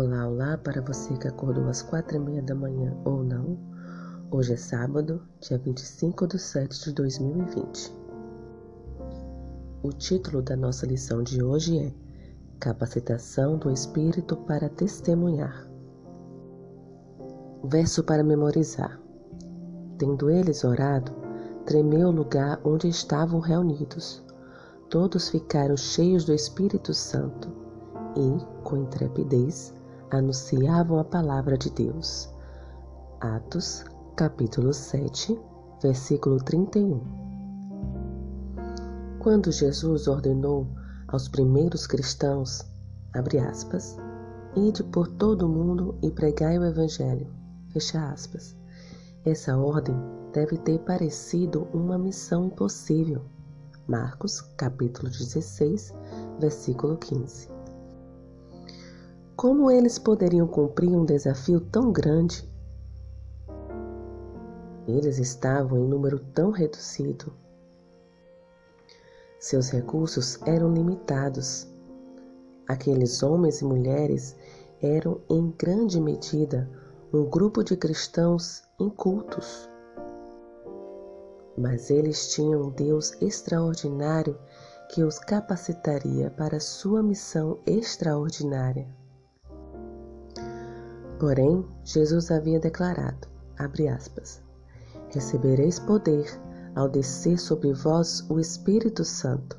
Olá, olá para você que acordou às quatro e meia da manhã ou não. Hoje é sábado, dia 25 de setembro de 2020. O título da nossa lição de hoje é Capacitação do Espírito para Testemunhar. Verso para memorizar. Tendo eles orado, tremeu o lugar onde estavam reunidos. Todos ficaram cheios do Espírito Santo e, com intrepidez, anunciavam a palavra de Deus. Atos, capítulo 7, versículo 31. Quando Jesus ordenou aos primeiros cristãos, abre aspas, ide por todo o mundo e pregai o evangelho, fecha aspas. Essa ordem deve ter parecido uma missão impossível Marcos, capítulo 16, versículo 15. Como eles poderiam cumprir um desafio tão grande? Eles estavam em número tão reduzido. Seus recursos eram limitados. Aqueles homens e mulheres eram, em grande medida, um grupo de cristãos incultos mas eles tinham um Deus extraordinário que os capacitaria para sua missão extraordinária. Porém, Jesus havia declarado, aspas, Recebereis poder ao descer sobre vós o Espírito Santo,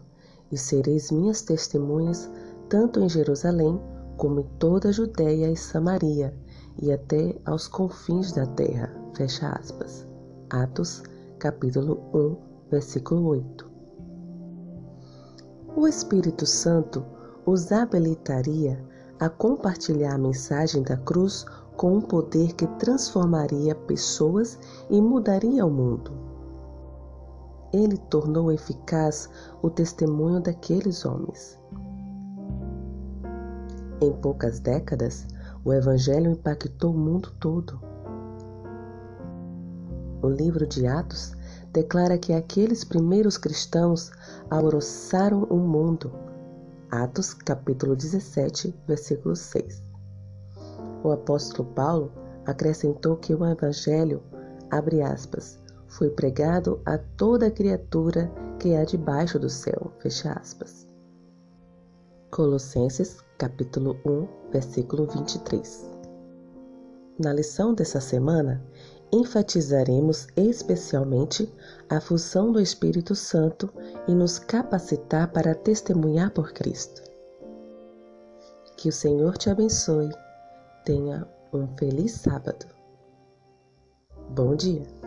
e sereis minhas testemunhas tanto em Jerusalém como em toda a Judéia e Samaria, e até aos confins da terra. Fecha aspas. Atos capítulo 1, versículo 8. O Espírito Santo os habilitaria a compartilhar a mensagem da cruz com um poder que transformaria pessoas e mudaria o mundo. Ele tornou eficaz o testemunho daqueles homens. Em poucas décadas, o Evangelho impactou o mundo todo. O livro de Atos declara que aqueles primeiros cristãos alvoroçaram o mundo. Atos capítulo 17, versículo 6. O apóstolo Paulo acrescentou que o evangelho, abre aspas, foi pregado a toda criatura que há debaixo do céu, fecha aspas. Colossenses capítulo 1, versículo 23. Na lição dessa semana, enfatizaremos especialmente a função do Espírito Santo em nos capacitar para testemunhar por Cristo. Que o Senhor te abençoe. Tenha um feliz sábado. Bom dia!